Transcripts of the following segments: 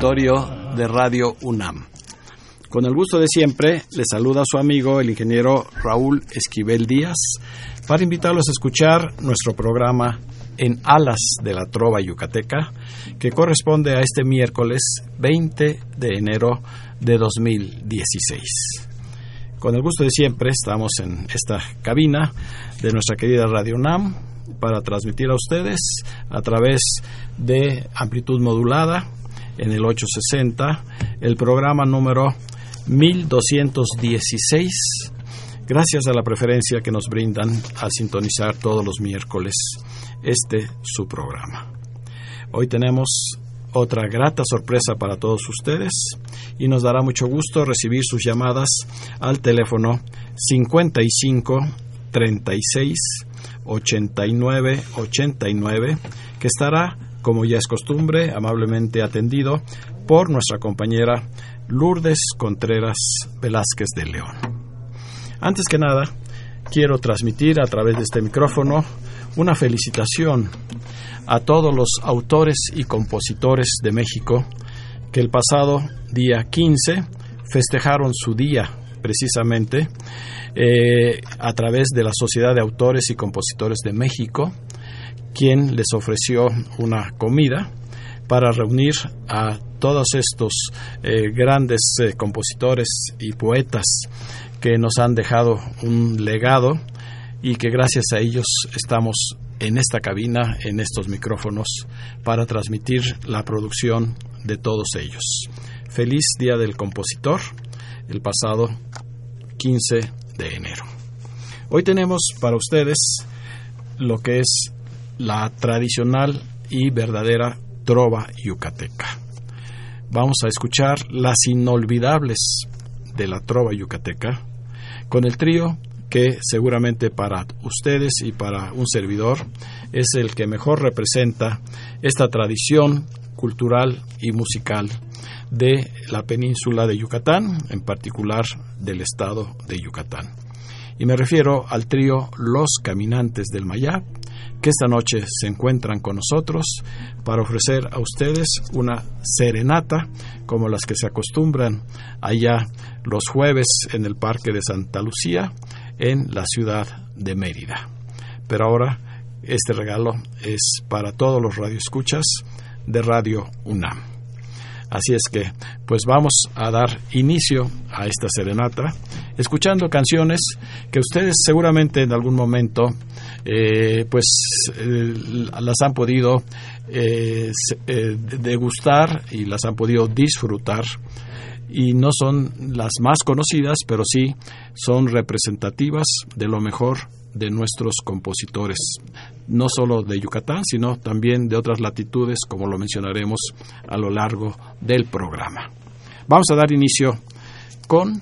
De Radio UNAM. Con el gusto de siempre, le saluda su amigo el ingeniero Raúl Esquivel Díaz para invitarlos a escuchar nuestro programa En Alas de la Trova Yucateca, que corresponde a este miércoles 20 de enero de 2016. Con el gusto de siempre, estamos en esta cabina de nuestra querida Radio UNAM para transmitir a ustedes a través de amplitud modulada en el 860 el programa número 1216 gracias a la preferencia que nos brindan al sintonizar todos los miércoles este su programa. Hoy tenemos otra grata sorpresa para todos ustedes y nos dará mucho gusto recibir sus llamadas al teléfono 55 36 89 89 que estará como ya es costumbre amablemente atendido por nuestra compañera Lourdes Contreras Velázquez de León. Antes que nada, quiero transmitir a través de este micrófono una felicitación a todos los autores y compositores de México que el pasado día 15 festejaron su día precisamente eh, a través de la Sociedad de Autores y Compositores de México, quien les ofreció una comida para reunir a todos estos eh, grandes eh, compositores y poetas que nos han dejado un legado y que gracias a ellos estamos en esta cabina, en estos micrófonos, para transmitir la producción de todos ellos. Feliz Día del Compositor, el pasado 15 de enero. Hoy tenemos para ustedes lo que es la tradicional y verdadera trova yucateca. Vamos a escuchar las inolvidables de la trova yucateca con el trío que seguramente para ustedes y para un servidor es el que mejor representa esta tradición cultural y musical de la península de Yucatán, en particular del estado de Yucatán. Y me refiero al trío Los Caminantes del Mayab, que esta noche se encuentran con nosotros para ofrecer a ustedes una serenata como las que se acostumbran allá los jueves en el Parque de Santa Lucía, en la ciudad de Mérida. Pero ahora este regalo es para todos los radioescuchas de Radio UNAM. Así es que, pues vamos a dar inicio a esta serenata, escuchando canciones que ustedes seguramente en algún momento, eh, pues eh, las han podido eh, degustar y las han podido disfrutar y no son las más conocidas, pero sí son representativas de lo mejor de nuestros compositores, no solo de Yucatán, sino también de otras latitudes, como lo mencionaremos a lo largo del programa. Vamos a dar inicio con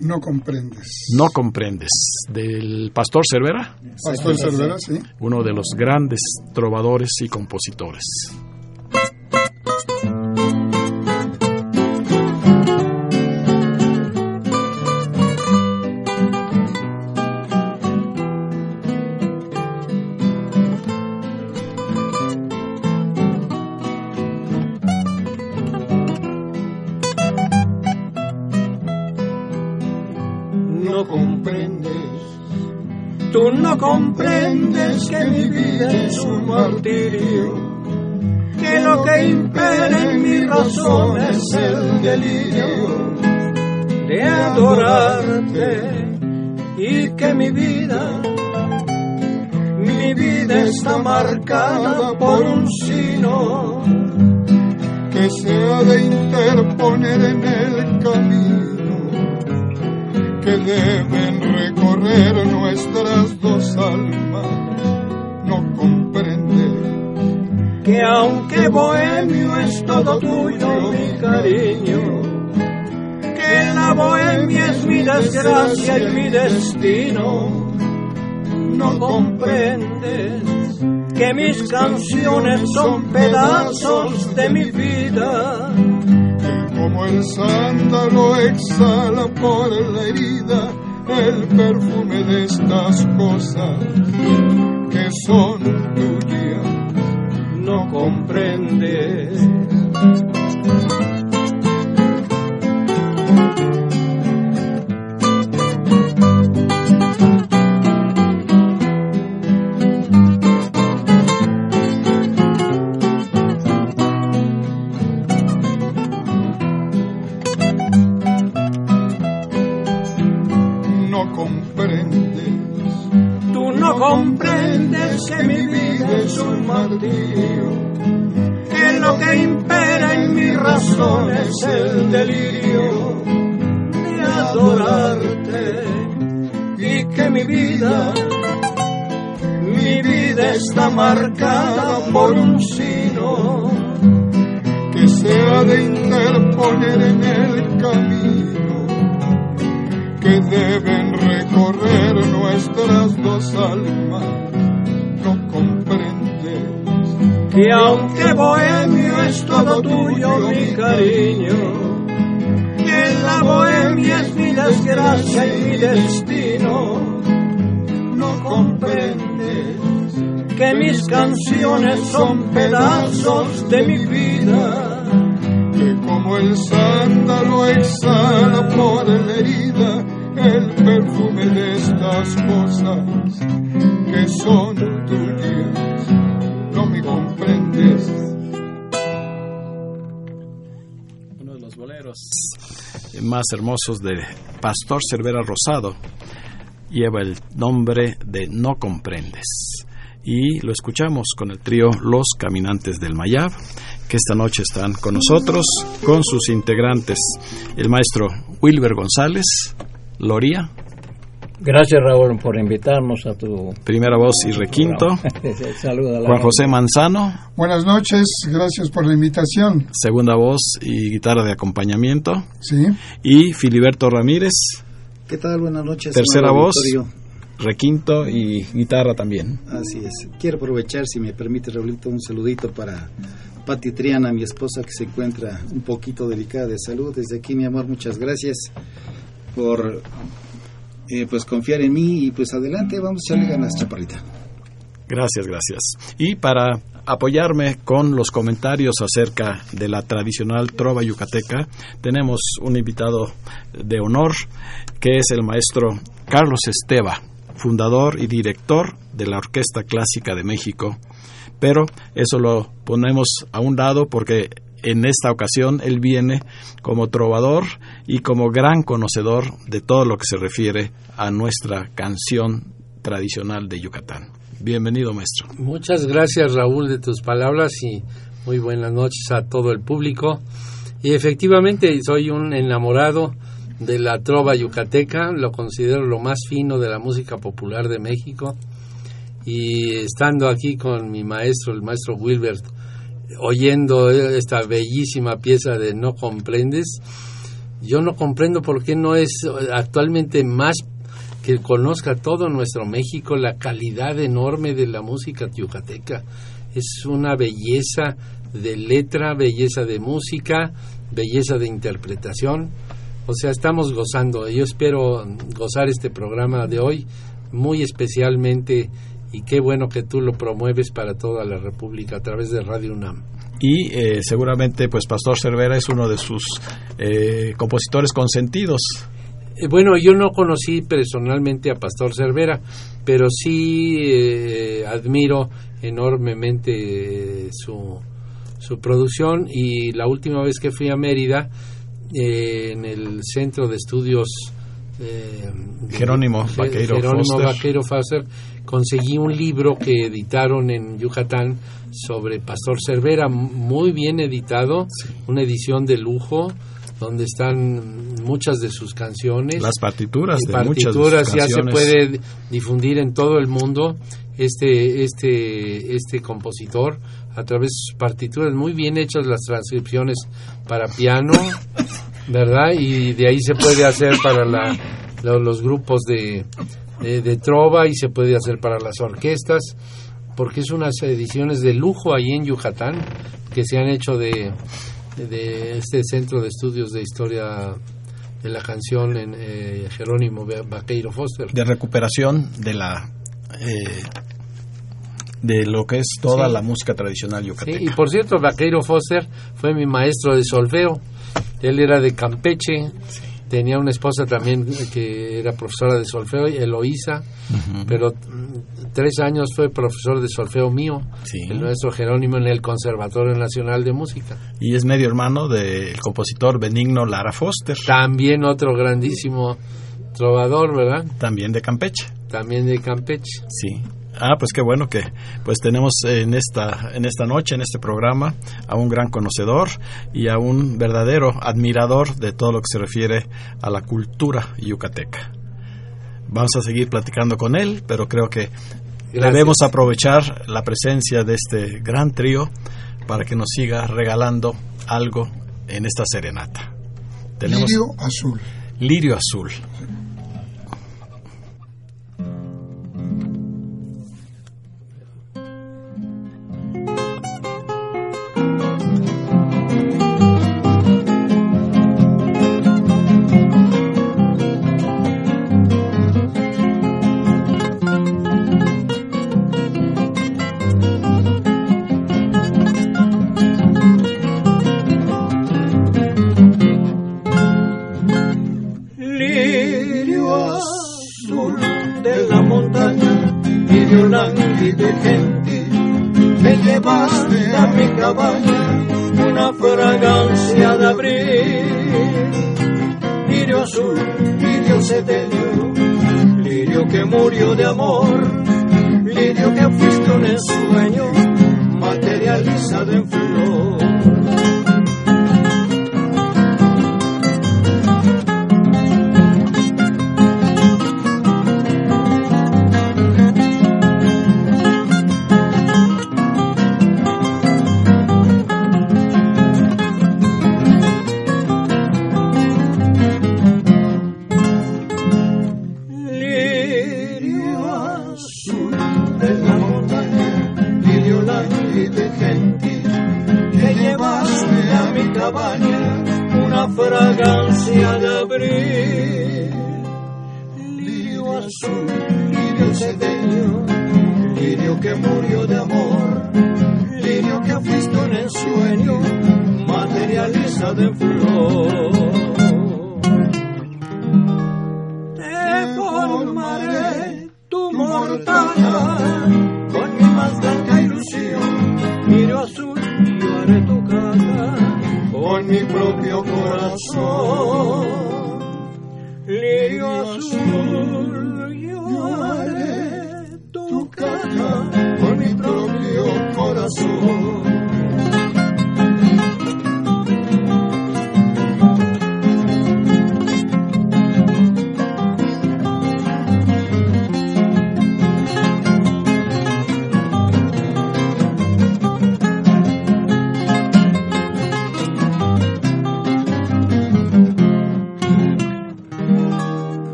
No comprendes. No comprendes, del Pastor Cervera, Pastor Cervera, sí. uno de los grandes trovadores y compositores. Comprendes que mi vida es un martirio, que lo que impera en mi razón es el delirio de adorarte y que mi vida, mi vida está marcada por un sino que se ha de interponer en el camino que deben nuestras dos almas. No comprende que aunque bohemio es todo tuyo, mi cariño, que la bohemia es mi desgracia y mi destino, no comprendes que mis canciones son pedazos de mi vida. Como el sándalo exhala por la herida el perfume de estas cosas que son tuyas. No comprendes. Marcada por un sino que se ha de interponer en el camino que deben recorrer nuestras dos almas. No comprendes que aunque bohemio es todo tuyo mi cariño, que la bohemia es mi desgracia y mi destino, no comprendes que mis canciones son pedazos de mi vida, que como el sándalo exhala por la herida el perfume de estas cosas que son tuyas. No me comprendes. Uno de los boleros más hermosos de Pastor Cervera Rosado lleva el nombre de No Comprendes. Y lo escuchamos con el trío Los Caminantes del Mayab, que esta noche están con nosotros, con sus integrantes, el maestro Wilber González, Loría, Gracias Raúl por invitarnos a tu primera voz y requinto, saludo a la Juan José Manzano, Buenas noches, gracias por la invitación. segunda voz y guitarra de acompañamiento, Sí, y Filiberto Ramírez, ¿Qué tal? Buenas noches. tercera voz, auditorio. Requinto y guitarra también. Así es. Quiero aprovechar, si me permite, Raulito, un saludito para Pati Triana, mi esposa, que se encuentra un poquito delicada de salud. Desde aquí, mi amor, muchas gracias por eh, pues confiar en mí y pues adelante, vamos a echarle ganas, chaparrita. Gracias, gracias. Y para apoyarme con los comentarios acerca de la tradicional trova yucateca, tenemos un invitado de honor que es el maestro Carlos Esteva, fundador y director de la Orquesta Clásica de México. Pero eso lo ponemos a un lado porque en esta ocasión él viene como trovador y como gran conocedor de todo lo que se refiere a nuestra canción tradicional de Yucatán. Bienvenido, maestro. Muchas gracias Raúl de tus palabras y muy buenas noches a todo el público. Y efectivamente soy un enamorado de la trova yucateca, lo considero lo más fino de la música popular de México. Y estando aquí con mi maestro, el maestro Wilbert, oyendo esta bellísima pieza de No comprendes, yo no comprendo por qué no es actualmente más que conozca todo nuestro México la calidad enorme de la música yucateca. Es una belleza de letra, belleza de música, belleza de interpretación. O sea, estamos gozando. Yo espero gozar este programa de hoy muy especialmente y qué bueno que tú lo promueves para toda la República a través de Radio UNAM. Y eh, seguramente, pues Pastor Cervera es uno de sus eh, compositores consentidos. Eh, Bueno, yo no conocí personalmente a Pastor Cervera, pero sí eh, admiro enormemente eh, su, su producción y la última vez que fui a Mérida, eh, en el Centro de Estudios eh, Jerónimo de- Vaqueiro Jerónimo Foster. Vaqueiro Foster, conseguí un libro que editaron en Yucatán sobre Pastor Cervera, muy bien editado, una edición de lujo donde están muchas de sus canciones. Las partituras de muchas de sus ya se puede difundir en todo el mundo este este este compositor a través de sus partituras muy bien hechas las transcripciones para piano verdad y de ahí se puede hacer para la, lo- los grupos de, de de trova y se puede hacer para las orquestas porque es unas ediciones de lujo ahí en Yucatán que se han hecho de de este centro de estudios de historia de la canción en eh, Jerónimo Vaqueiro Foster. de recuperación de la eh, de lo que es toda Sí. la música tradicional Sí, yucateca. y por cierto, Vaqueiro Foster fue mi maestro de solfeo. Él era de Campeche, tenía una esposa también que era profesora de solfeo, Eloísa, pero mm, tres años fue profesor de solfeo mío, Sí. el maestro Jerónimo en el Conservatorio Nacional de Música. Y es medio hermano del compositor Benigno Lara Foster, También otro grandísimo trovador, ¿verdad? también de Campeche. También de Campeche. Sí. Ah, pues qué bueno que pues tenemos en esta en esta noche en este programa a un gran conocedor y a un verdadero admirador de todo lo que se refiere a la cultura yucateca. Vamos a seguir platicando con él, pero creo que Gracias. debemos aprovechar la presencia de este gran trío para que nos siga regalando algo en esta serenata. Tenemos Lirio azul. Lirio Azul.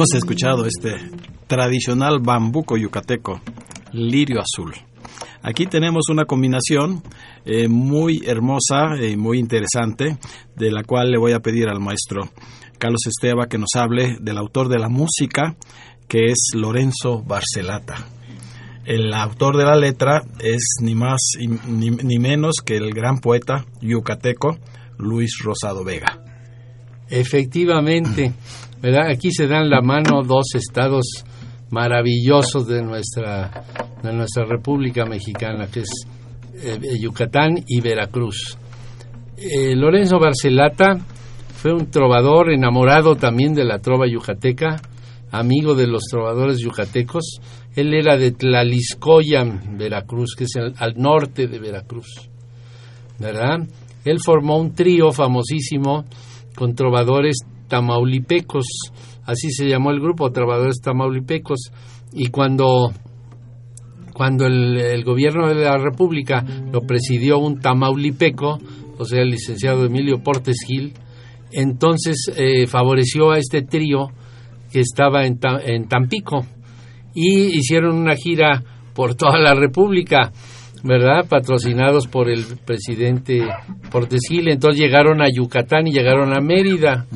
Hemos escuchado este tradicional bambuco yucateco, lirio azul. Aquí tenemos una combinación eh, muy hermosa y muy interesante, de la cual le voy a pedir al maestro Carlos Esteba que nos hable del autor de la música, que es Lorenzo Barcelata. El autor de la letra es ni más ni, ni menos que el gran poeta yucateco Luis Rosado Vega. Efectivamente, Aquí se dan la mano dos estados maravillosos de nuestra de nuestra República Mexicana, que es eh, Yucatán y Veracruz. Eh, Lorenzo Barcelata fue un trovador enamorado también de la trova yucateca, amigo de los trovadores yucatecos. Él era de Tlaliscoyan, Veracruz, que es el- al norte de Veracruz. ¿verdad? Él formó un trío famosísimo con trovadores tamaulipecos, así se llamó el grupo, trovadores tamaulipecos, y cuando, cuando el, gobierno de la República lo presidió un tamaulipeco, o sea, el licenciado Emilio Portes Gil, entonces eh, favoreció a este trío que estaba en, en Tampico y hicieron una gira por toda la República, ¿verdad? Patrocinados por el presidente Portes Gil. Entonces llegaron a Yucatán y llegaron a Mérida.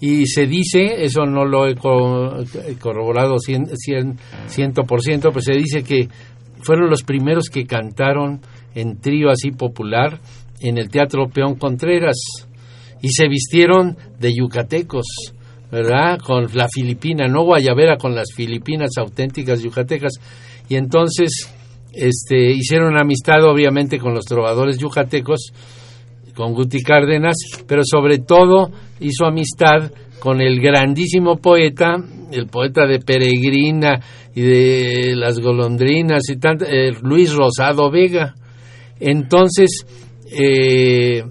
Y se dice, eso no lo he he corroborado cien, cien, ciento por ciento, pues se dice que fueron los primeros que cantaron en trío así popular en el Teatro Peón Contreras y se vistieron de yucatecos, ¿verdad? Con la filipina, no guayabera, con las filipinas auténticas yucatecas. Y entonces este, hicieron amistad obviamente con los trovadores yucatecos, con Guti Cárdenas, pero sobre todo hizo amistad con el grandísimo poeta, el poeta de Peregrina y de las golondrinas y tanto, eh, Luis Rosado Vega. Entonces, eh,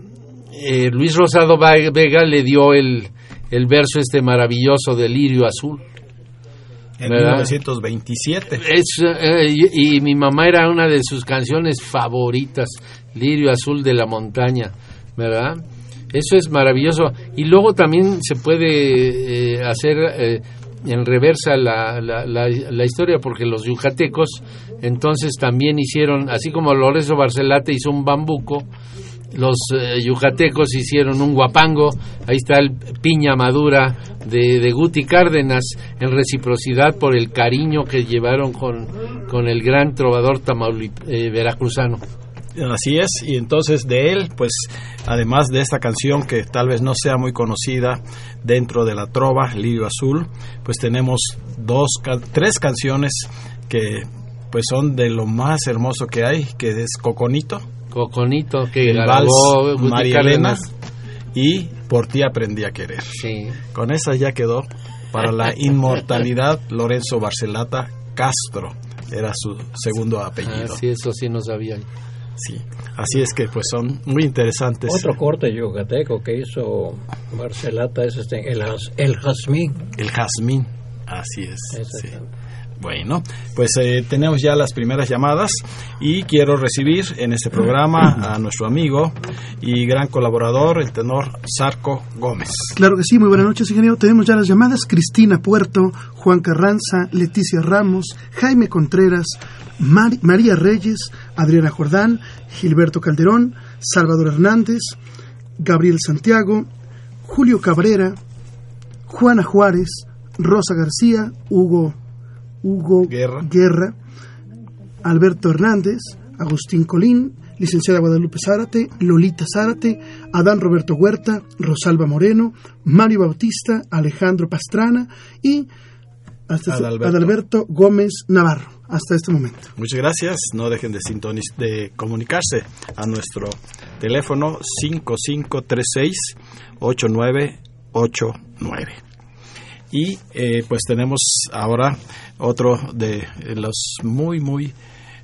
eh, Luis Rosado Vega le dio el, el verso este maravilloso del lirio azul. En ¿Verdad? 1927. Es, eh, y, y mi mamá era una de sus canciones favoritas, Lirio Azul de la Montaña, ¿verdad? Eso es maravilloso. Y luego también se puede eh, hacer eh, en reversa la, la, la, la historia, porque los yucatecos entonces también hicieron, así como Lorenzo Barcelate hizo un bambuco, los eh, yucatecos hicieron un guapango, ahí está el piña madura de, de Guti Cárdenas, en reciprocidad por el cariño que llevaron con, con el gran trovador tamaulip, eh, veracruzano. Así es, y entonces de él, pues además de esta canción que tal vez no sea muy conocida dentro de la trova, Lirio Azul, pues tenemos dos, tres canciones que pues son de lo más hermoso que hay, que es Coconito, Coconito, que el vals María Elena y Por ti aprendí a querer. Sí. Con esa ya quedó para la inmortalidad Lorenzo Barcelata Castro, era su segundo apellido. Ah, sí, eso sí no sabía. Sí, así es que pues son muy interesantes. Otro corte yucateco que hizo Barcelata es este, el, el jazmín. El jazmín, así es. sí. Bueno, pues eh, tenemos ya las primeras llamadas y quiero recibir en este programa a nuestro amigo y gran colaborador, el tenor Sarco Gómez. Claro que sí, muy buenas noches, ingeniero. Tenemos ya las llamadas. Cristina Puerto, Juan Carranza, Leticia Ramos, Jaime Contreras, María Reyes, Adriana Jordán, Gilberto Calderón, Salvador Hernández, Gabriel Santiago, Julio Cabrera, Juana Juárez, Rosa García, Hugo, Hugo Guerra. Alberto Hernández, Agustín Colín, licenciada Guadalupe Zárate, Lolita Zárate, Adán Roberto Huerta, Rosalba Moreno, Mario Bautista, Alejandro Pastrana y hasta Adalberto. Adalberto Gómez Navarro, hasta este momento. Muchas gracias. No dejen de, sintoniz- de comunicarse a nuestro teléfono 5536-8989. Y eh, pues tenemos ahora otro de los muy, muy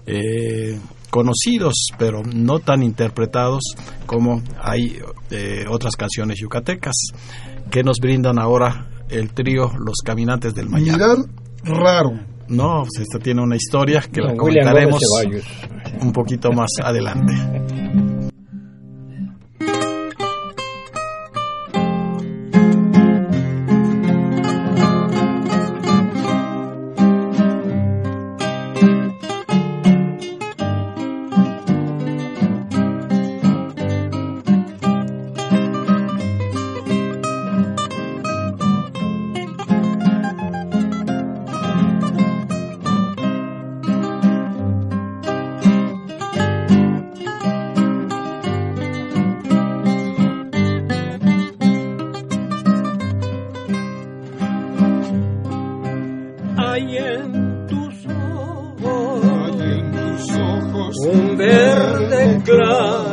eh, conocidos, pero no tan interpretados como hay eh, otras canciones yucatecas que nos brindan ahora el trío Los Caminantes del Mayab. Mirar raro. No, pues esta tiene una historia que la Don William comentaremos un poquito más adelante. entrar.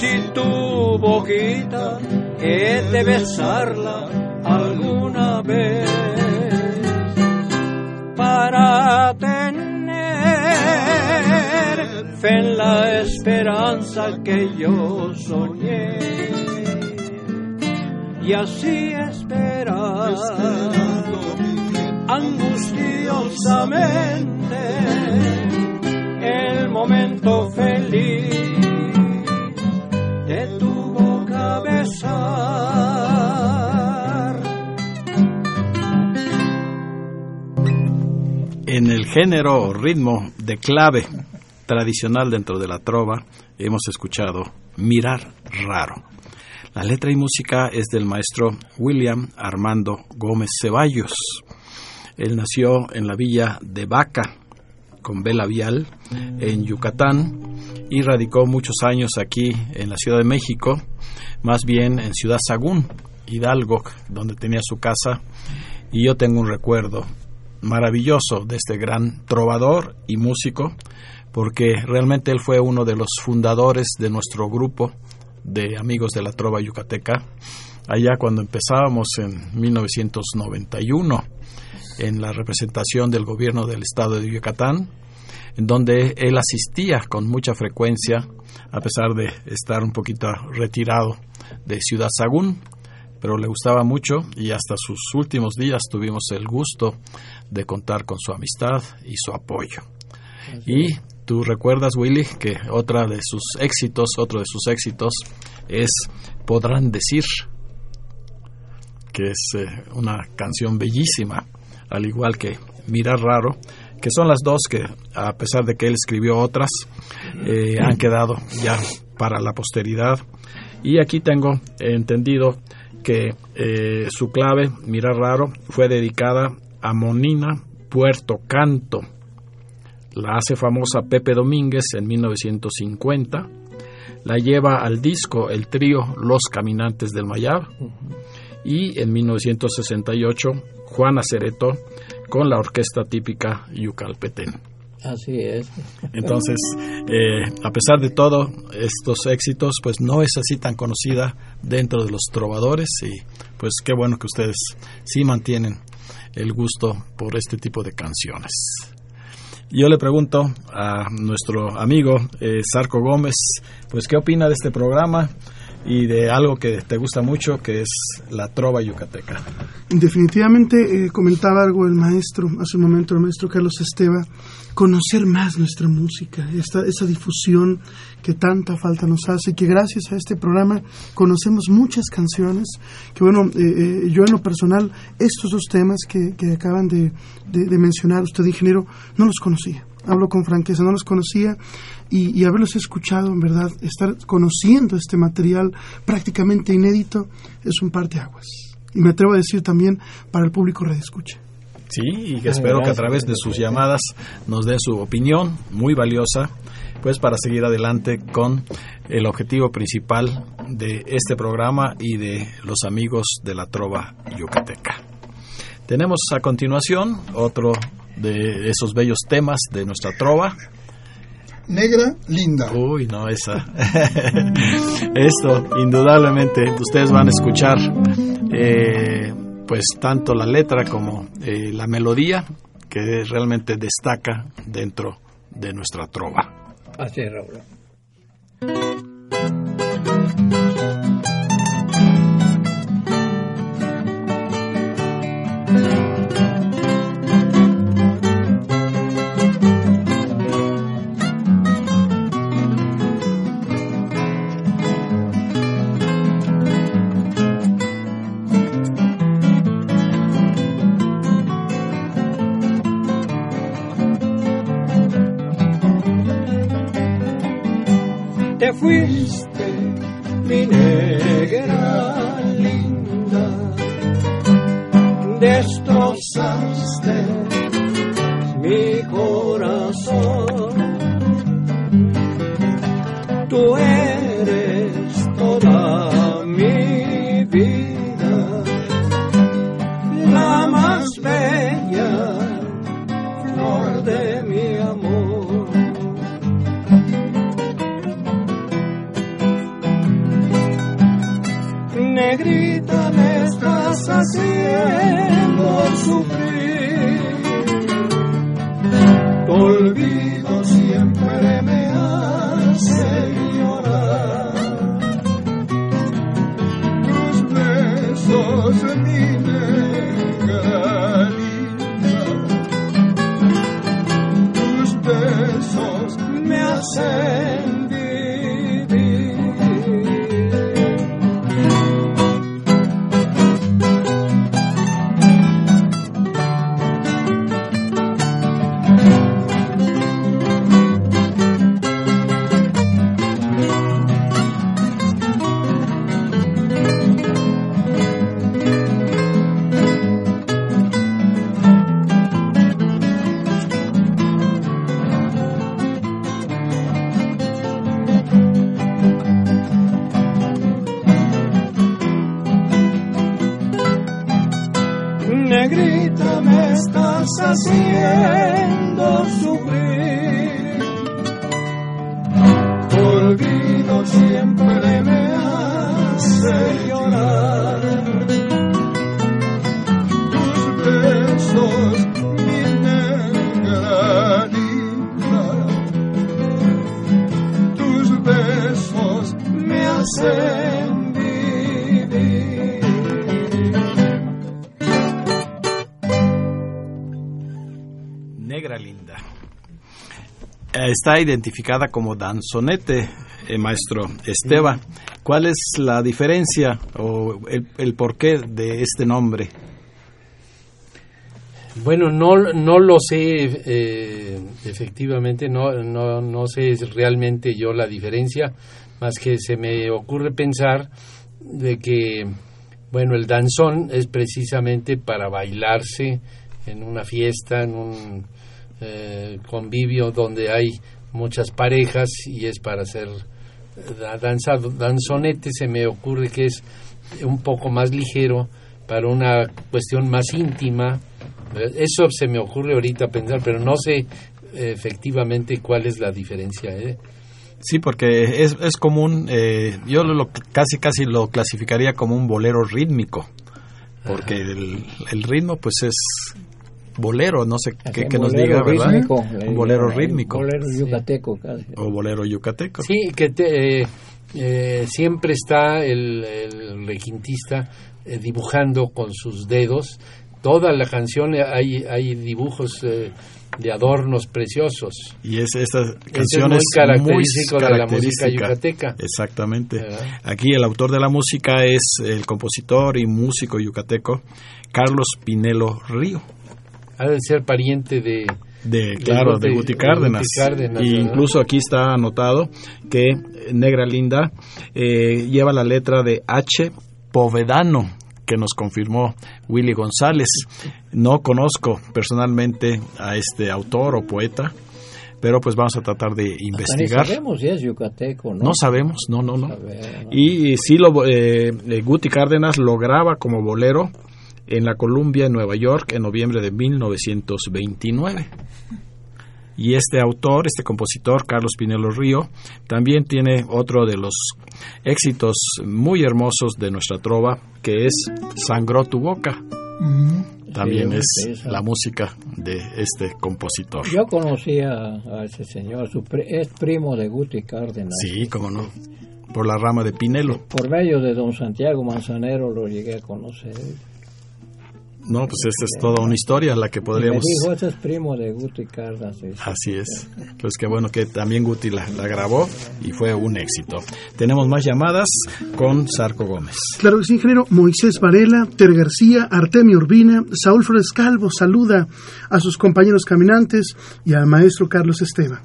Si tu boquita he de besarla alguna vez. Para tener fe en la esperanza que yo soñé. Y así esperar angustiosamente el momento feliz En el género o ritmo de clave tradicional dentro de la trova hemos escuchado Mirar Raro. La letra y música es del maestro William Armando Gómez Ceballos. Él nació en la villa de Vaca, con Bela Vial, en Yucatán, y radicó muchos años aquí en la Ciudad de México, más bien en Ciudad Sagún, Hidalgo, donde tenía su casa, y yo tengo un recuerdo maravilloso de este gran trovador y músico, porque realmente él fue uno de los fundadores de nuestro grupo de amigos de la trova yucateca, allá cuando empezábamos en 1991 en la representación del gobierno del estado de Yucatán, en donde él asistía con mucha frecuencia, a pesar de estar un poquito retirado de Ciudad Sagún, pero le gustaba mucho y hasta sus últimos días tuvimos el gusto de contar con su amistad y su apoyo. Y tú recuerdas, Willy, que otra de sus éxitos, otro de sus éxitos es Podrán decir, que es eh, una canción bellísima, al igual que Mirar Raro, que son las dos que, a pesar de que él escribió otras, eh, han quedado ya para la posteridad. Y aquí tengo entendido que eh, su clave, Mirar Raro, fue dedicada a Monina Puerto Canto. La hace famosa Pepe Domínguez en 1950. La lleva al disco el trío Los Caminantes del Mayab. Y en 1968 Juana Cereto con la orquesta típica Yucalpetén. Así es. Entonces, eh, a pesar de todo estos éxitos, pues no es así tan conocida dentro de los trovadores y pues qué bueno que ustedes sí mantienen el gusto por este tipo de canciones. Yo le pregunto a nuestro amigo eh, Sarco Gómez, pues qué opina de este programa, y de algo que te gusta mucho, que es la trova yucateca. Definitivamente, eh, comentaba algo el maestro, hace un momento el maestro Carlos Esteva, conocer más nuestra música, esta, esa difusión que tanta falta nos hace, que gracias a este programa conocemos muchas canciones, que bueno, eh, eh, yo en lo personal, estos dos temas que, que acaban de, de- de mencionar usted, ingeniero, no los conocía, hablo con franqueza, no los conocía, y, y haberlos escuchado, en verdad, estar conociendo este material prácticamente inédito, es un parteaguas. Y me atrevo a decir también para el público Radio Escucha. Sí, y que espero que a través de sus llamadas nos dé su opinión, muy valiosa, pues para seguir adelante con el objetivo principal de este programa y de los amigos de la Trova Yucateca. Tenemos a continuación otro de esos bellos temas de nuestra Trova. Negra, linda. Uy, no, esa. Esto, indudablemente, ustedes van a escuchar eh, pues tanto la letra como eh, la melodía que realmente destaca dentro de nuestra trova. Así es, Raúl. Está identificada como danzonete, eh, maestro Esteba. ¿Cuál es la diferencia o el, el porqué de este nombre? Bueno, no, no lo sé eh, efectivamente, no, no, no sé realmente yo la diferencia, más que se me ocurre pensar de que, bueno, el danzón es precisamente para bailarse en una fiesta, en un eh, convivio donde hay muchas parejas y es para hacer eh, danzado. Danzonete se me ocurre que es un poco más ligero para una cuestión más íntima. Eso se me ocurre ahorita pensar, pero no sé eh, efectivamente cuál es la diferencia. ¿eh? Sí, porque es, es común, eh, yo lo, casi casi lo clasificaría como un bolero rítmico, porque el, el ritmo pues es bolero, no sé qué, qué nos diga, ¿verdad? rítmico, un bolero rítmico. Bolero yucateco casi. O bolero yucateco. Sí, que, te, eh, eh, siempre está el, el requintista eh, dibujando con sus dedos. Toda la canción eh, hay, hay dibujos eh, de adornos preciosos. Y es esta Ese canción es es muy característico muy de la música característica. yucateca. Exactamente. ¿Verdad? Aquí el autor de la música es el compositor y músico yucateco Carlos Pinelo Río. Ha de ser pariente de... De, claro, de Guti de Cárdenas. Guti Cárdenas, y incluso aquí está anotado que Negra Linda eh, lleva la letra de H. Povedano, que nos confirmó Willy González. No conozco personalmente a este autor o poeta, pero pues vamos a tratar de investigar. sabemos si es yucateco, ¿no? No sabemos, no, no, no. Saber, ¿no? Y sí, lo, eh, eh, Guti Cárdenas lo graba como bolero en la Columbia, en Nueva York, en noviembre de 1929. Y este autor, este compositor, Carlos Pinelo Río, también tiene otro de los éxitos muy hermosos de nuestra trova, que es Sangró tu boca. También Sí, es esa. la música de este compositor. Yo conocí a, a ese señor, su pri- es primo de Guti Cárdenas. Sí, cómo no. Por la rama de Pinelo. Por medio de don Santiago Manzanero lo llegué a conocer. No, pues esta es toda una historia la que Y podríamos... Me dijo, ese es primo de Guti Cárdenas. dice. Así es. Pues qué bueno que también Guti la, la grabó y fue un éxito. Tenemos más llamadas con Sarco Gómez. Claro que sí, ingeniero. Moisés Varela, Ter García, Artemio Urbina, Saúl Flores Calvo saluda a sus compañeros caminantes y al maestro Carlos Esteva.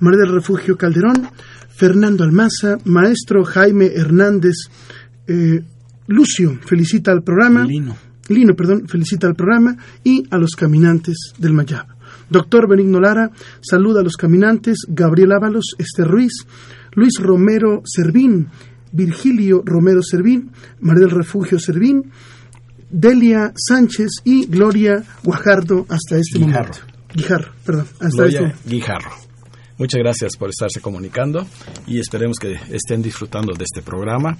María del Refugio Calderón, Fernando Almaza, maestro Jaime Hernández, eh, Lucio felicita al programa. Lino. Lino, perdón, felicita al programa y a los caminantes del Mayab. Doctor Benigno Lara saluda a los caminantes Gabriel Ábalos, Esther Ruiz, Luis Romero Servín, Virgilio Romero Servín, María del Refugio Servín, Delia Sánchez y Gloria Guajardo hasta este Guijarro. momento. Guijarro, perdón. Hasta Gloria este Guijarro. Muchas gracias por estarse comunicando y esperemos que estén disfrutando de este programa.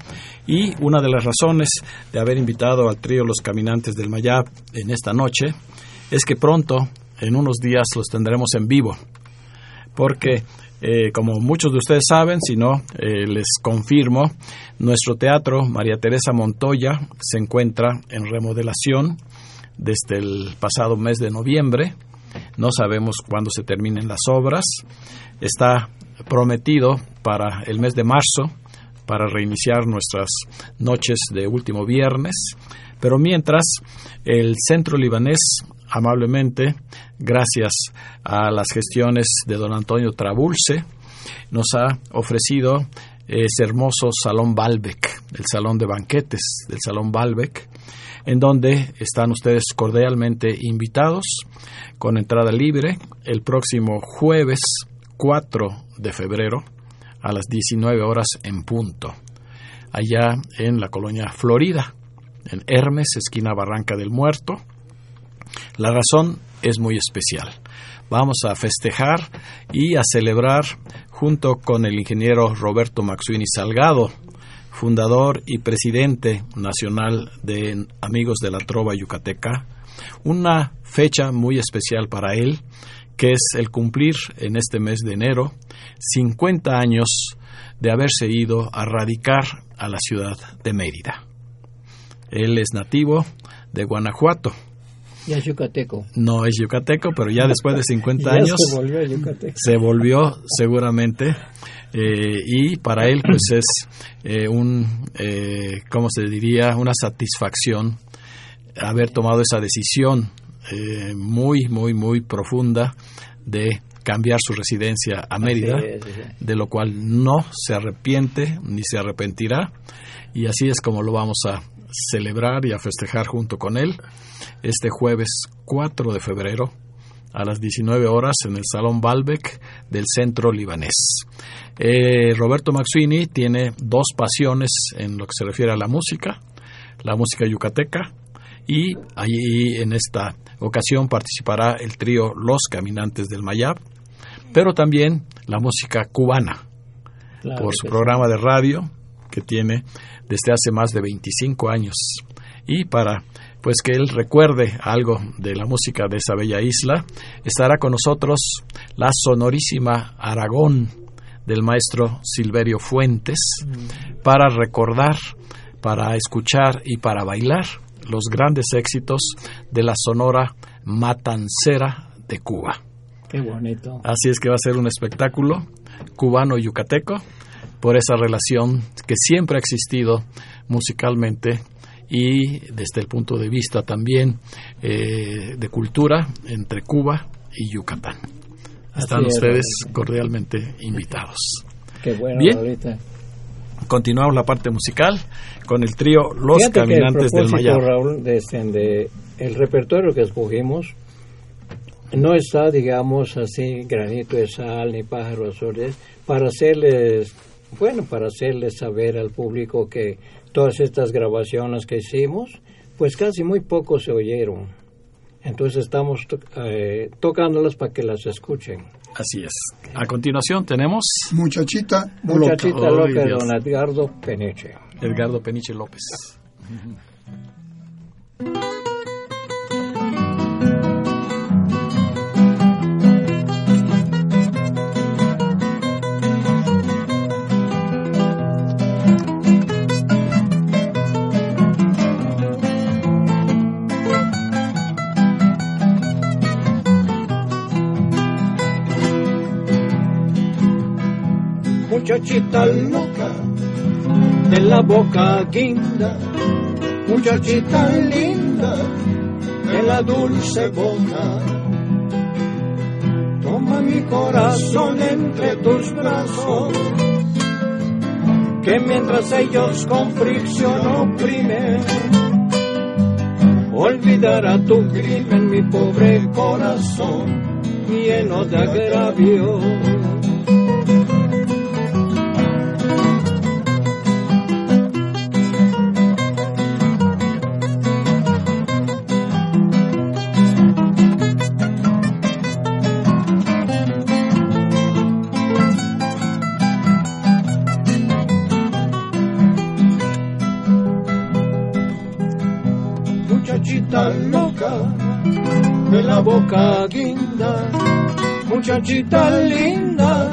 Y una de las razones de haber invitado al trío Los Caminantes del Mayab en esta noche es que pronto, en unos días, los tendremos en vivo. Porque, eh, como muchos de ustedes saben, si no, eh, les confirmo, nuestro teatro María Teresa Montoya se encuentra en remodelación desde el pasado mes de noviembre. No sabemos cuándo se terminen las obras. Está prometido para el mes de marzo para reiniciar nuestras noches de último viernes. Pero mientras, el centro libanés amablemente, gracias a las gestiones de don Antonio Trabulce, nos ha ofrecido ese hermoso Salón Balbec, el salón de banquetes del Salón Balbec, en donde están ustedes cordialmente invitados con entrada libre el próximo jueves 4 de febrero a las 19 horas en punto, allá en la colonia Florida, en Hermes, esquina Barranca del Muerto. La razón es muy especial. Vamos a festejar y a celebrar junto con el ingeniero Roberto Maxuini Salgado, fundador y presidente nacional de Amigos de la Trova Yucateca, una fecha muy especial para él, que es el cumplir en este mes de enero 50 años de haberse ido a radicar a la ciudad de Mérida. Él es nativo de Guanajuato. Ya es yucateco. No es yucateco, pero ya después de 50 Ya años se volvió yucateco. se volvió seguramente eh, y para él pues es eh, un, eh, ¿cómo se diría? Una satisfacción haber tomado esa decisión eh, muy, muy, muy profunda de cambiar su residencia a Mérida, Así es, sí. de lo cual no se arrepiente ni se arrepentirá y así es como lo vamos a celebrar y a festejar junto con él este jueves 4 de febrero a las 19 horas en el Salón Balbec del Centro Libanés. Eh, Roberto Maxuini tiene dos pasiones en lo que se refiere a la música, la música yucateca, y allí en esta ocasión participará el trío Los Caminantes del Mayab, pero también la música cubana, Claro por su sí. programa de radio que tiene desde hace más de 25 años. Y para pues que él recuerde algo de la música de esa bella isla, estará con nosotros la sonorísima Aragón del maestro Silverio Fuentes para recordar, para escuchar y para bailar los grandes éxitos de la Sonora Matancera de Cuba. Qué bonito. Así es que va a ser un espectáculo cubano-yucateco por esa relación que siempre ha existido musicalmente y desde el punto de vista también eh, de cultura entre Cuba y Yucatán. Están es, ustedes cordialmente invitados. Qué bueno, Bien. Continuamos la parte musical con el trío Los Fíjate que el Caminantes del Mayar. Raúl, de, este, de el repertorio que escogimos no está, digamos así, granito de sal ni pájaro azul, es para hacerles, bueno, para hacerles saber al público que todas estas grabaciones que hicimos, pues casi muy poco se oyeron. Entonces estamos to- eh, tocándolas para que las escuchen. Así es. A continuación tenemos Muchachita Muchachita loca de don Edgardo Peneche. Edgardo Peniche López. muchachita loca de la boca guinda, muchachita linda de la dulce boca. Toma mi corazón entre tus brazos, que mientras ellos con fricción oprimen, olvidará tu crimen mi pobre corazón lleno de agravio. Muchachita linda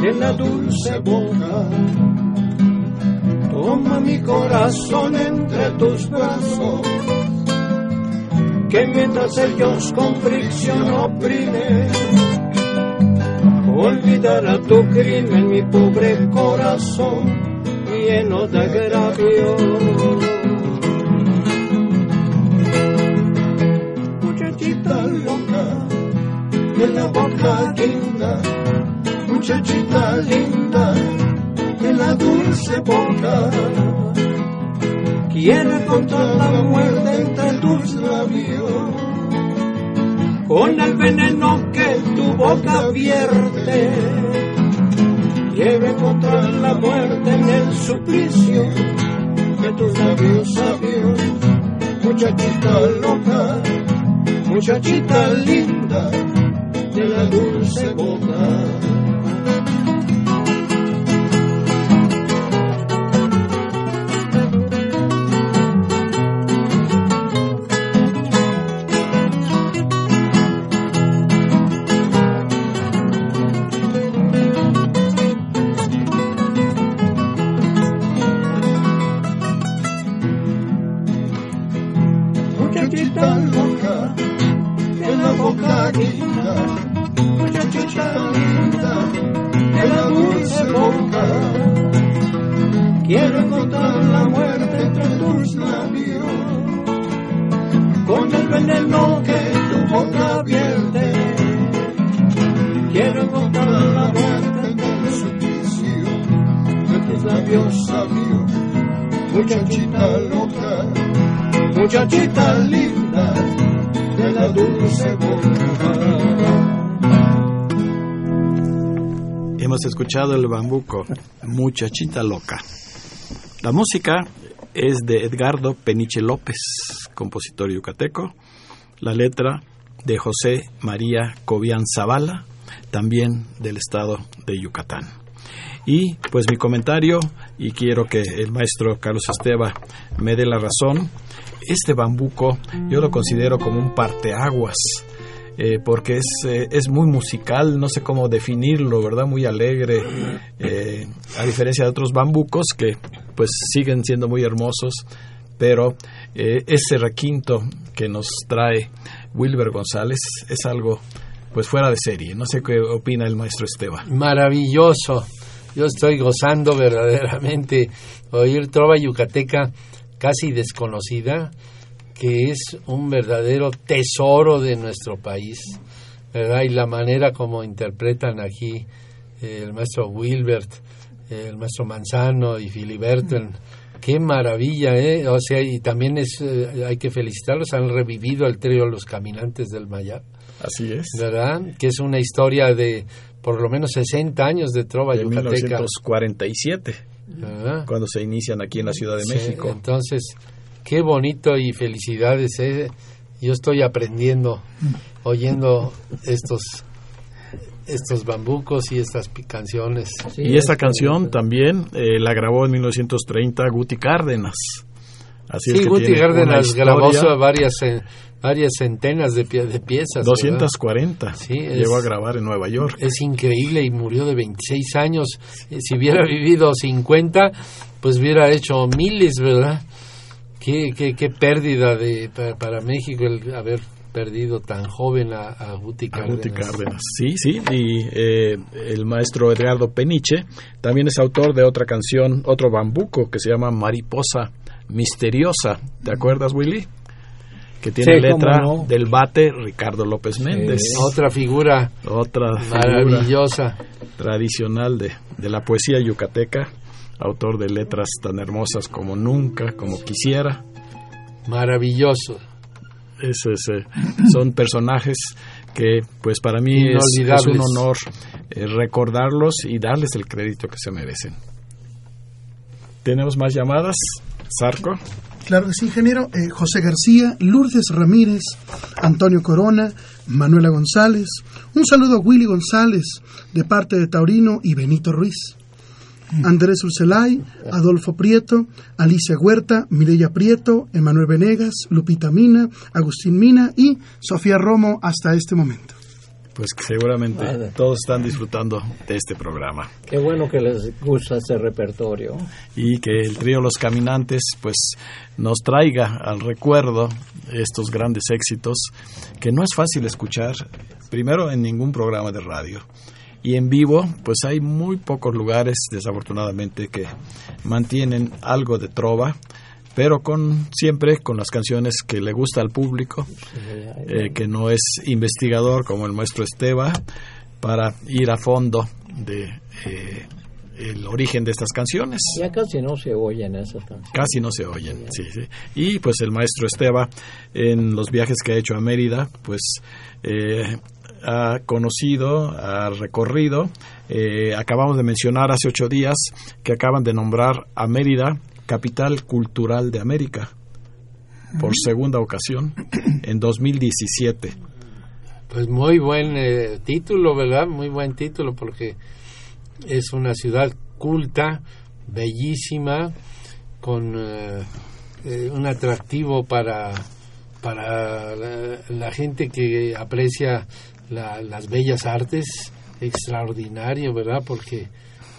de la dulce boca. Toma mi corazón entre tus brazos, que mientras ellos con fricción oprimen, olvidará tu crimen mi pobre corazón lleno de agravio. De la boca linda, muchachita linda de la dulce boca. Quiere encontrar la muerte entre tus labios, con el veneno que tu boca vierte. Quiere encontrar la muerte en el suplicio de tus labios sabios, muchachita loca muchachita linda de la dulce boca. Hemos escuchado el bambuco, Muchachita Loca. La música es de Edgardo Peniche López, compositor yucateco. La letra de José María Cobian Zavala, también del estado de Yucatán. Y pues mi comentario, y quiero que el maestro Carlos Esteba me dé la razón, este bambuco yo lo considero como un parteaguas eh, porque es, eh, es muy musical, no sé cómo definirlo, ¿verdad? Muy alegre, eh, a diferencia de otros bambucos que pues siguen siendo muy hermosos, pero eh, ese requinto que nos trae Wilber González es algo pues fuera de serie. No sé qué opina el maestro Esteban. Maravilloso. Yo estoy gozando verdaderamente oír trova yucateca casi desconocida, que es un verdadero tesoro de nuestro país, ¿verdad? Y la manera como interpretan aquí eh, el maestro Wilbert, eh, el maestro Manzano y Filiberto, en- qué maravilla, ¿eh? O sea, y también es, eh, hay que felicitarlos, han revivido el trío Los Caminantes del Mayab. Así es. ¿verdad? Que es una historia de por lo menos 60 años de trova De yucateca. 1947, ¿verdad? cuando se inician aquí en la Ciudad de Sí, México. entonces, qué bonito y felicidades. ¿eh? Yo estoy aprendiendo, oyendo estos estos bambucos y estas canciones. y esta canción también eh, la grabó en 1930 Guti Cárdenas. Así es Sí, que Guti tiene Cárdenas grabó varias eh, varias centenas de, pie- de piezas. ¿verdad? 240. Sí, es- Llegó a grabar en Nueva York. Es increíble y murió de 26 años. Eh, Si hubiera vivido 50, pues hubiera hecho miles, ¿verdad? Qué, qué, qué pérdida de, para, para México el haber perdido tan joven a, a Guti A Cárdenas. Guti Cárdenas. Sí, sí. Y eh, el maestro Edgardo Peniche también es autor de otra canción, otro bambuco que se llama Mariposa Misteriosa. ¿Te acuerdas, Willy? Que tiene Sí, letra no. del bate Ricardo López Méndez. Otra figura Otra figura maravillosa. tradicional de, de la poesía yucateca, autor de letras tan hermosas como Nunca, como Quisiera. Maravilloso. Eso es, eh, son personajes que pues para mí es, es un honor eh, recordarlos y darles el crédito que se merecen. ¿Tenemos más llamadas? Sarco. Claro que sí, ingeniero. Eh, José García, Lourdes Ramírez, Antonio Corona, Manuela González. Un saludo a Willy González, de parte de Taurino y Benito Ruiz. Andrés Urcelay, Adolfo Prieto, Alicia Huerta, Mireya Prieto, Emanuel Venegas, Lupita Mina, Agustín Mina y Sofía Romo hasta este momento. Pues que seguramente Vale. todos están disfrutando de este programa. Qué bueno que les gusta este repertorio. y que el trío Los Caminantes pues nos traiga al recuerdo estos grandes éxitos que no es fácil escuchar primero en ningún programa de radio y en vivo pues hay muy pocos lugares desafortunadamente que mantienen algo de trova pero con siempre con las canciones que le gusta al público eh, que no es investigador como el maestro Esteba para ir a fondo de eh, el origen de estas canciones Ya casi no se oyen esas canciones. casi no se oyen sí, sí. y pues el maestro Esteba en los viajes que ha hecho a Mérida pues eh, ha conocido ha recorrido. Eh, acabamos de mencionar hace ocho días que acaban de nombrar a Mérida capital cultural de América por segunda ocasión en 2017 Pues muy buen eh, título, ¿verdad? Muy buen título porque es una ciudad culta, bellísima, con eh, eh, un atractivo para, para la, la gente que aprecia la- las bellas artes, extraordinario, ¿verdad? Porque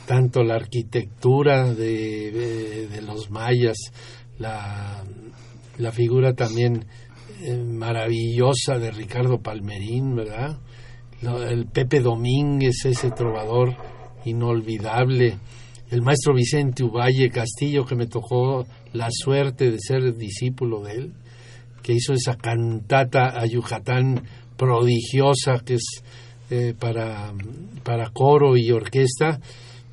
tanto la arquitectura de, de- los mayas, la, la figura también eh, maravillosa de Ricardo Palmerín, ¿verdad? El Pepe Domínguez, ese trovador inolvidable, el maestro Vicente Uvalle Castillo, que me tocó la suerte de ser discípulo de él, que hizo esa cantata a Yucatán prodigiosa, que es eh, para, para coro y orquesta,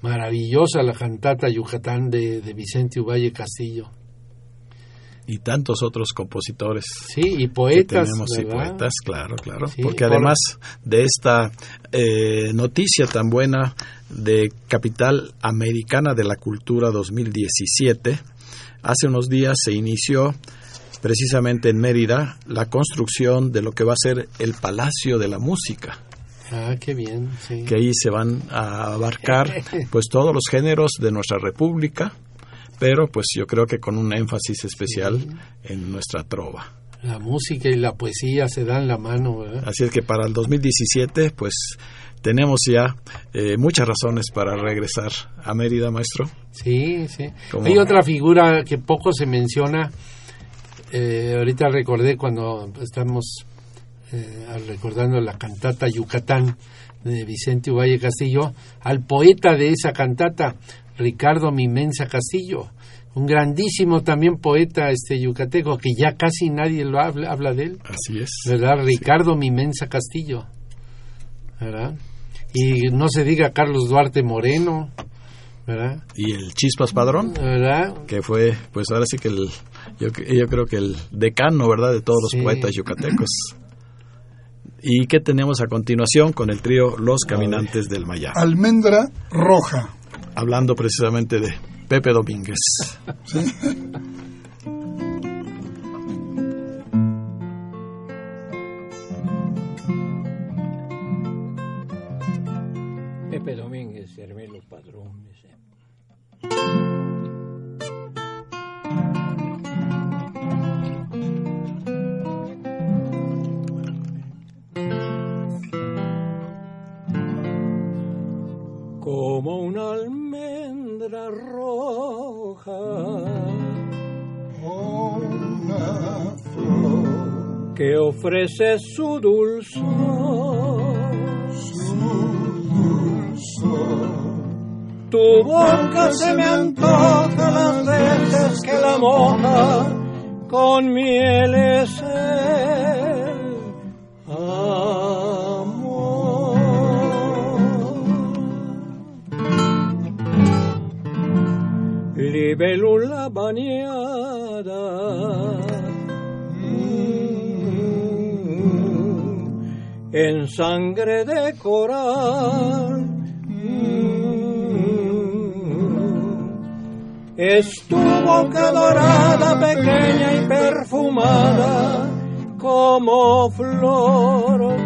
maravillosa la cantata Yucatán de, de Vicente Uvalle Castillo. y tantos otros compositores Sí, y poetas, tenemos poetas, claro, claro. Sí, Porque por- además de esta eh, noticia tan buena de Capital Americana de la Cultura 2017, hace unos días se inició precisamente en Mérida la construcción de lo que va a ser el Palacio de la Música Ah, qué bien, sí. que ahí se van a abarcar pues todos los géneros de nuestra república, pero pues yo creo que con un énfasis especial en nuestra trova. La música y la poesía se dan la mano, ¿verdad? Así es que para el 2017, pues tenemos ya eh, muchas razones para regresar a Mérida, maestro. Sí, sí. Hay otra figura que poco se menciona. Eh, ahorita recordé cuando estamos eh, recordando la cantata Yucatán de Vicente Uvalle Castillo, al poeta de esa cantata, Ricardo Mimensa Castillo, un grandísimo también poeta este yucateco que ya casi nadie lo habla, habla de él. Así es. ¿verdad? Ricardo Mimensa Castillo, ¿verdad? Y no se diga Carlos Duarte Moreno, ¿verdad? Y el Chispas Padrón, ¿verdad? que fue, pues ahora sí que el, yo, yo creo que el decano, ¿verdad?, de todos Sí. los poetas yucatecos. ¿Y qué tenemos a continuación con el trío Los Caminantes del Mayar? Almendra roja. Hablando precisamente de Pepe Domínguez. Pepe que ofrece su dulzor. Tu boca se me antoja las veces que la moja con miel es el amor. Libélula bañada en sangre de coral. Es tu boca dorada, pequeña y perfumada, como flor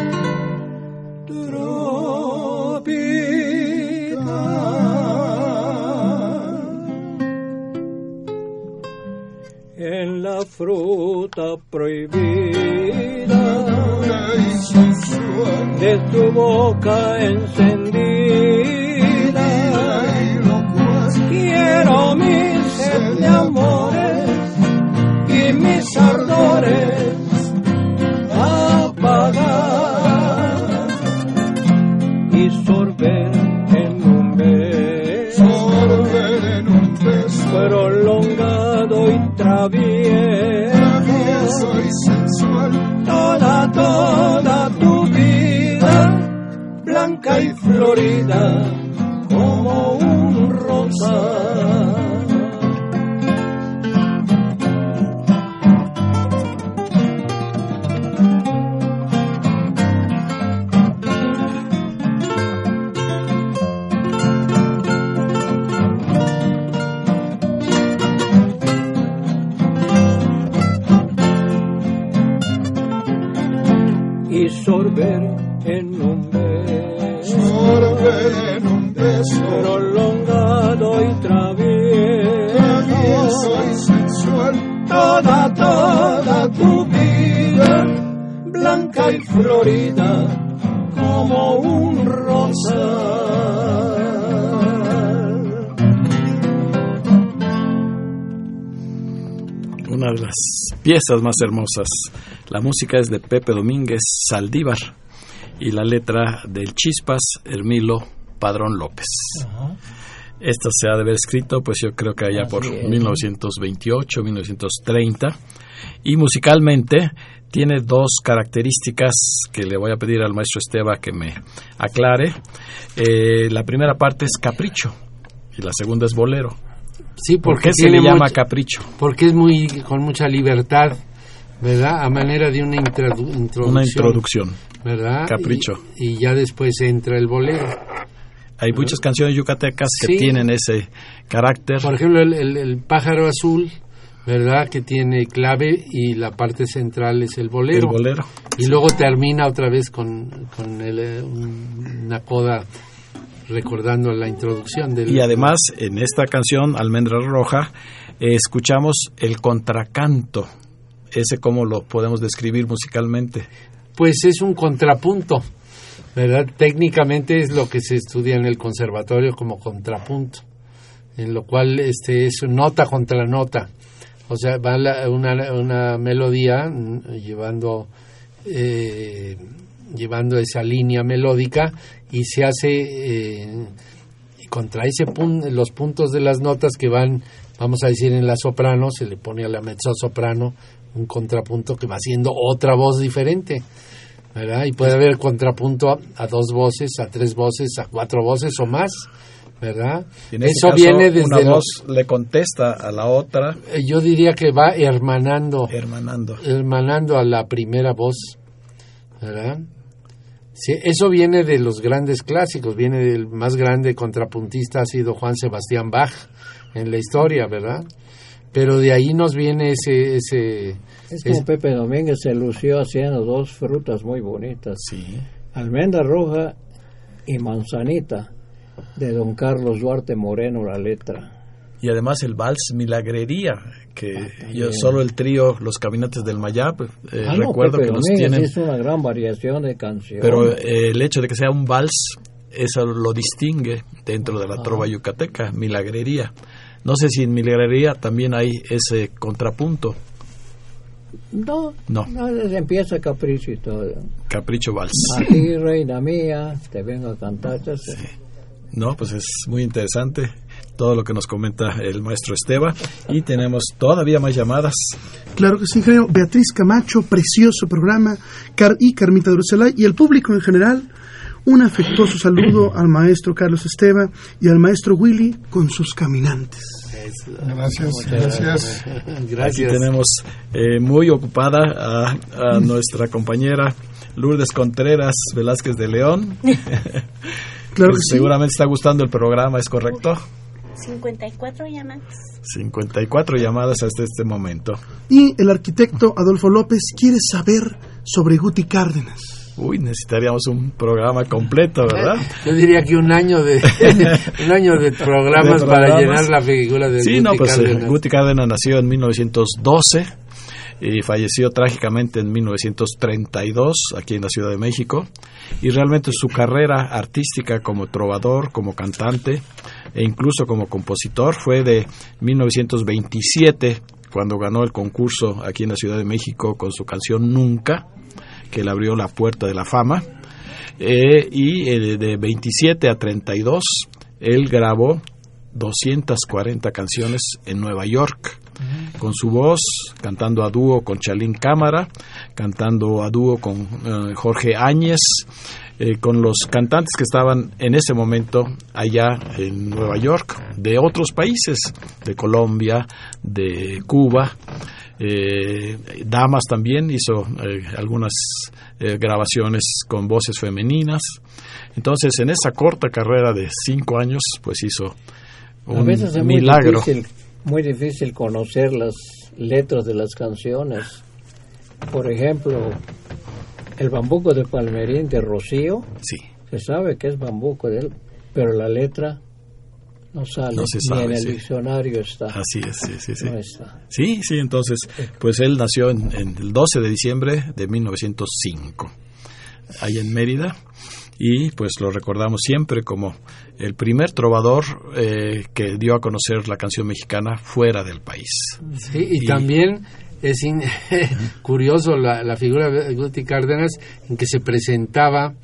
tropical. En la fruta prohibida de tu boca encendida. Quiero mi sed de amores y mis ardores apagar y sorber en un beso, prolongado y travieso, toda, toda tu vida, blanca y florida, como un rosal. Sorber en un beso, en un beso. prolongado y travieso, Travieso y sensual. toda, toda tu vida, blanca y florida, como un rosal. Una de las piezas más hermosas. La música es de Pepe Domínguez Saldívar y la letra del Chispas Hermilo Padrón López. Esta se ha de haber escrito, pues yo creo que allá por Así es. 1928, 1930. Y musicalmente tiene dos características que le voy a pedir al maestro Esteba que me aclare. Eh, la primera parte es capricho y la segunda es bolero. Sí, ¿Por porque qué se le llama mucho- capricho? Porque es muy con mucha libertad, ¿verdad? A manera de una introdu- introducción. Una introducción. ¿verdad? Capricho. Y, y ya después entra el bolero. Hay muchas canciones yucatecas que Sí. tienen ese carácter. Por ejemplo, el, el- el pájaro azul, ¿verdad? Que tiene clave y la parte central es el bolero. El bolero. Y luego termina otra vez con, con el, eh, un- una coda recordando la introducción del... Y además, en esta canción, Almendra Roja, eh, escuchamos el contracanto ¿Ese cómo lo podemos describir musicalmente? Pues es un contrapunto, ¿verdad? Técnicamente es lo que se estudia en el conservatorio como contrapunto, en lo cual este es nota contra nota. O sea, va la- una, una melodía mm, llevando eh, llevando esa línea melódica y se hace eh, contra ese pun- los puntos de las notas que van, vamos a decir en la soprano, se le pone a la mezzo soprano un contrapunto que va haciendo otra voz diferente. ¿verdad? Y puede haber contrapunto a, a dos voces, a tres voces, a cuatro voces o más, ¿verdad? En Eso caso, viene desde una los- voz le contesta a la otra, eh, yo diría que va hermanando, hermanando. hermanando a la primera voz, ¿verdad? Sí, eso viene de los grandes clásicos, viene del más grande contrapuntista ha sido Juan Sebastián Bach en la historia, ¿verdad? Pero de ahí nos viene ese ese Es como es- Pepe Domínguez se lució haciendo dos frutas muy bonitas. Sí. Almendra roja y manzanita de don Carlos Duarte Moreno la letra. Y además el vals Milagrería, que Ah, yo solo el trío Los Caminantes del Mayab, eh, Ah, no, recuerdo Pepe que Domínguez tienen, hizo una gran variación de canciones. pero eh, el hecho de que sea un vals, eso lo distingue dentro de la Ah. trova yucateca, Milagrería. No sé si en Milagrería también hay ese contrapunto, no, No. no, empieza capricho y todo. Capricho Vals. A ti, reina mía, te vengo a cantar. No, pues es muy interesante todo lo que nos comenta el maestro Esteba y tenemos todavía más llamadas. Claro que sí, ingeniero. Beatriz Camacho, precioso programa, Car y Carmita Druselay y el público en general. Un afectuoso saludo al maestro Carlos Esteba y al maestro Willy con sus caminantes. Gracias, gracias. Aquí Gracias. tenemos eh, muy ocupada a, a nuestra compañera Lourdes Contreras Velázquez de León. Claro que sí. seguramente está gustando el programa, ¿es correcto? 54 llamadas. 54 llamadas hasta este momento. Y el arquitecto Adolfo López quiere saber sobre Guti Cárdenas. Uy, necesitaríamos un programa completo, ¿verdad? Yo diría que un año de un año de programas, De para llenar la figura de Sí, Guti no, pues eh, Cárdenas. Guti Cárdenas nació en 1912 y falleció trágicamente en 1932 aquí en la Ciudad de México. Y realmente su carrera artística como trovador, como cantante e incluso como compositor fue de 1927 cuando ganó el concurso aquí en la Ciudad de México con su canción Nunca, que le abrió la puerta de la fama. Eh, y eh, de 27 a 32 él grabó 240 canciones en Nueva York con su voz, cantando a dúo con Chalín Cámara, cantando a dúo con eh, Jorge Áñez, con los cantantes que estaban en ese momento allá en Nueva York, de otros países, de Colombia, de Cuba. Eh, Damas también hizo eh, algunas eh, grabaciones con voces femeninas. Entonces, en esa corta carrera de cinco años, pues hizo A un veces es muy milagro. difícil, muy difícil conocer las letras de las canciones. Por ejemplo, el bambuco de Palmerín de Rocío, Sí. se sabe que es bambuco de él, pero la letra no sale, No se ni en el sí. diccionario está. Así es, sí, sí, sí. No está. Sí, sí, entonces, pues él nació en, en el 12 de diciembre de 1905, ahí en Mérida, y pues lo recordamos siempre como el primer trovador eh, que dio a conocer la canción mexicana fuera del país. Sí, y, también es in- curioso la, la figura de Guti Cárdenas en que se presentaba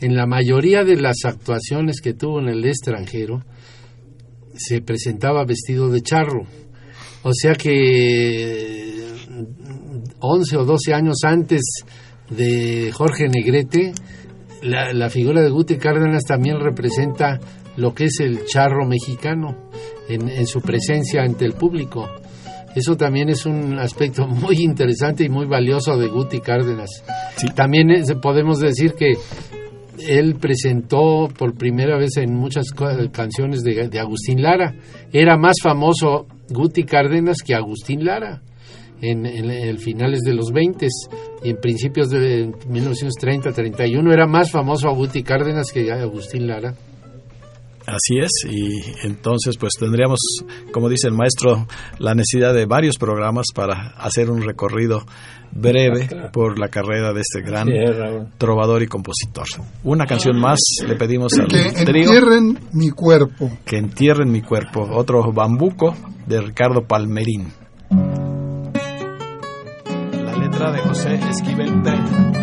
en la mayoría de las actuaciones que tuvo en el extranjero, se presentaba vestido de charro. O sea que 11 o 12 años antes de Jorge Negrete, la, la figura de Guti Cárdenas también representa lo que es el charro mexicano en, en su presencia ante el público. Eso también es un aspecto muy interesante y muy valioso de Guti Cárdenas. También es- podemos decir que él presentó por primera vez en muchas canciones de, Agustín Lara. Era más famoso Guti Cárdenas que Agustín Lara en finales de los 20 y en principios de 1930-31 era más famoso Guti Cárdenas que Agustín Lara. Así es, y entonces pues tendríamos, como dice el maestro, la necesidad de varios programas para hacer un recorrido breve por la carrera de este gran trovador y compositor. Una canción más le pedimos al Que trío entierren mi cuerpo. que entierren mi cuerpo, otro bambuco de Ricardo Palmerín. La letra de José Esquivel Tren.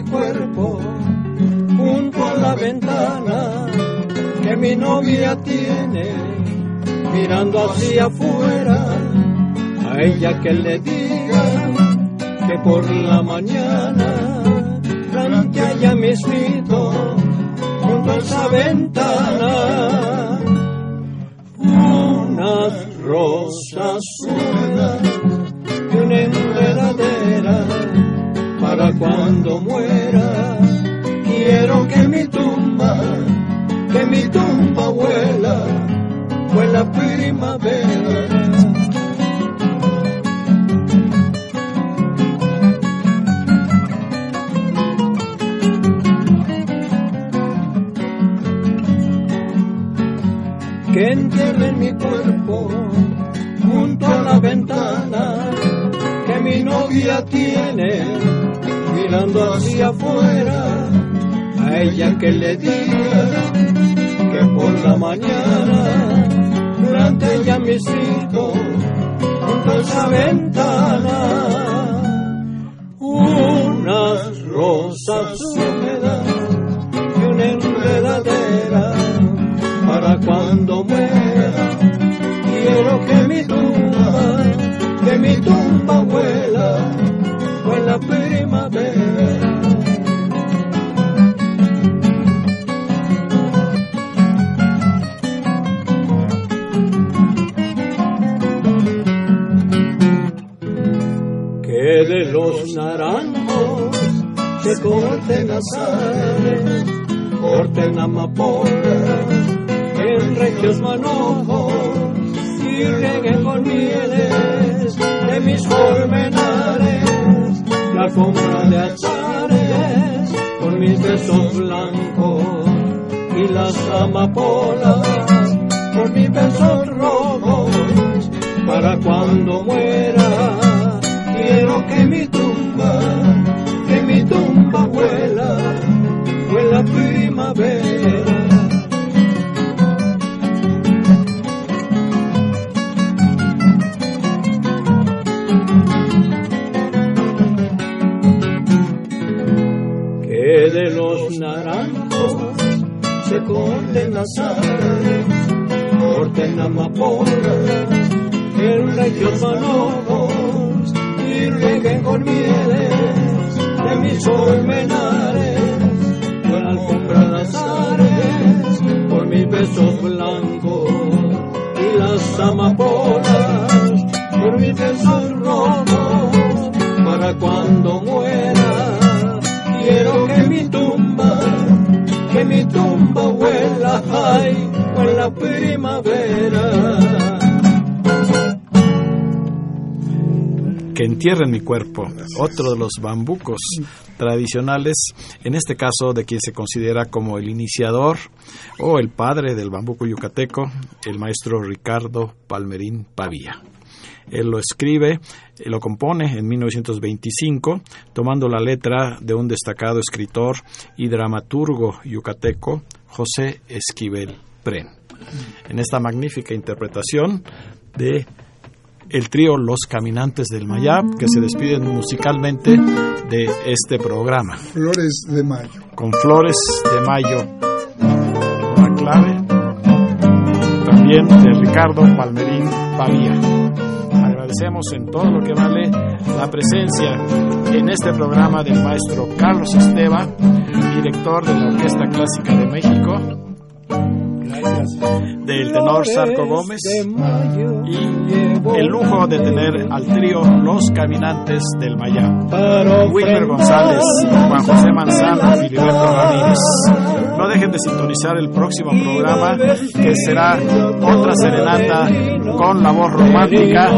Mi cuerpo junto a la ventana que mi novia tiene mirando hacia afuera a ella que le diga que por la mañana plante allá mismito junto a esa ventana unas rosas húmedas y una enredadera para cuando muera. Quiero que mi tumba, que mi tumba vuela, vuela primavera. Que entierren mi cuerpo junto a la ventana que mi novia tiene mirando hacia afuera a ella que le diga que por la mañana ya mis hijos junto a esa ventana. Unas rosas húmedas y una enredadera para cuando muera. Quiero que mi tumba que mi tumba vuela I'm a boy. Entierren mi cuerpo, otro de los bambucos tradicionales, en este caso de quien se considera como el iniciador o el padre del bambuco yucateco, el maestro Ricardo Palmerín Pavía. Él lo escribe, eh, lo compone en 1925, tomando la letra de un destacado escritor y dramaturgo yucateco, José Esquivel Pren. En esta magnífica interpretación de el trío Los Caminantes del Mayab, que se despiden musicalmente de este programa. Flores de mayo. Con Flores de Mayo, una clave, también de Ricardo Palmerín Pavía. Agradecemos en todo lo que vale la presencia en este programa del maestro Carlos Esteba, director de la Orquesta Clásica de México, Gracias. del tenor Sarco Gómez De mayo y el lujo de tener al trío Los Caminantes del Mayá. Wilmer González, Juan José Manzano, Filiberto Ramírez. No dejen de sintonizar el próximo programa que será otra serenata con la voz romántica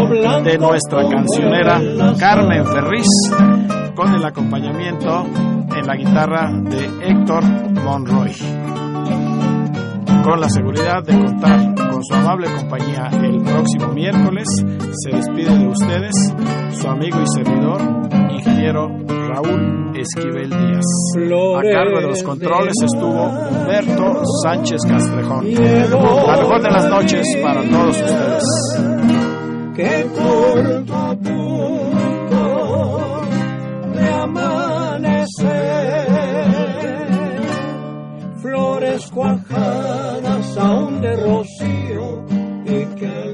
de nuestra cancionera Carmen Ferriz con el acompañamiento en la guitarra de Héctor Monroy. Con la seguridad de contar con su amable compañía el próximo miércoles, se despide de ustedes su amigo y servidor, ingeniero Raúl Esquivel Díaz. A cargo de los controles estuvo Humberto Sánchez Castrejón. La mejor de las noches para todos ustedes. que a punto de amanecer, flores cuajadas aún de rocío y que